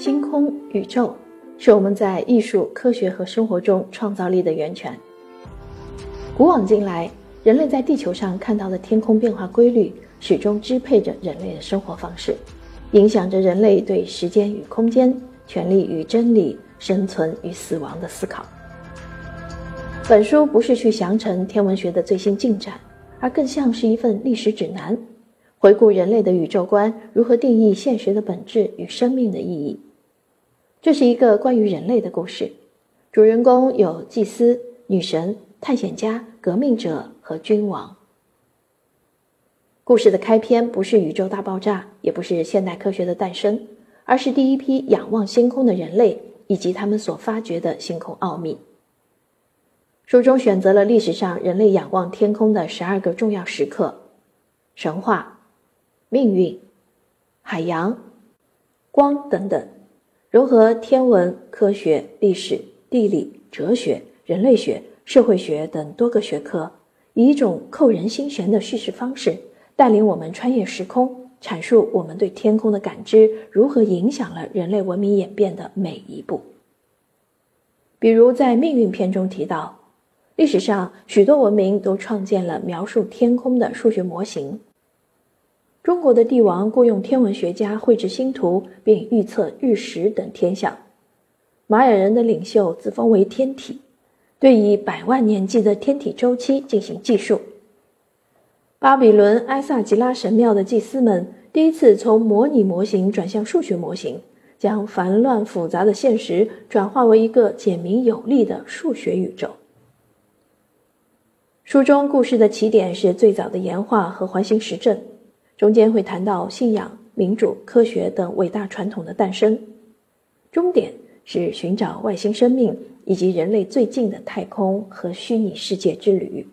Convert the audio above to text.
星空、宇宙，是我们在艺术、科学和生活中创造力的源泉。古往今来，人类在地球上看到的天空变化规律，始终支配着人类的生活方式，影响着人类对时间与空间、权力与真理、生存与死亡的思考。本书不是去详陈天文学的最新进展，而更像是一份历史指南，回顾人类的宇宙观如何定义现实的本质与生命的意义。这是一个关于人类的故事，主人公有祭司、女神、探险家、革命者和君王。故事的开篇不是宇宙大爆炸，也不是现代科学的诞生，而是第一批仰望星空的人类以及他们所发掘的星空奥秘。书中选择了历史上人类仰望天空的十二个重要时刻：神话、命运、海洋、光等等。融合天文、科学、历史、地理、哲学、人类学、社会学等多个学科，以一种扣人心弦的叙事方式，带领我们穿越时空，阐述我们对天空的感知如何影响了人类文明演变的每一步。比如在命运篇中提到，历史上许多文明都创建了描述天空的数学模型。中国的帝王雇佣天文学家绘制星图，并预测日食等天象。玛雅人的领袖自封为天体，对以百万年计的天体周期进行计数。巴比伦埃萨吉拉神庙的祭司们第一次从模拟模型转向数学模型，将繁乱复杂的现实转化为一个简明有力的数学宇宙。书中故事的起点是最早的岩画和环形实证。中间会谈到信仰、民主、科学等伟大传统的诞生，终点是寻找外星生命以及人类最近的太空和虚拟世界之旅。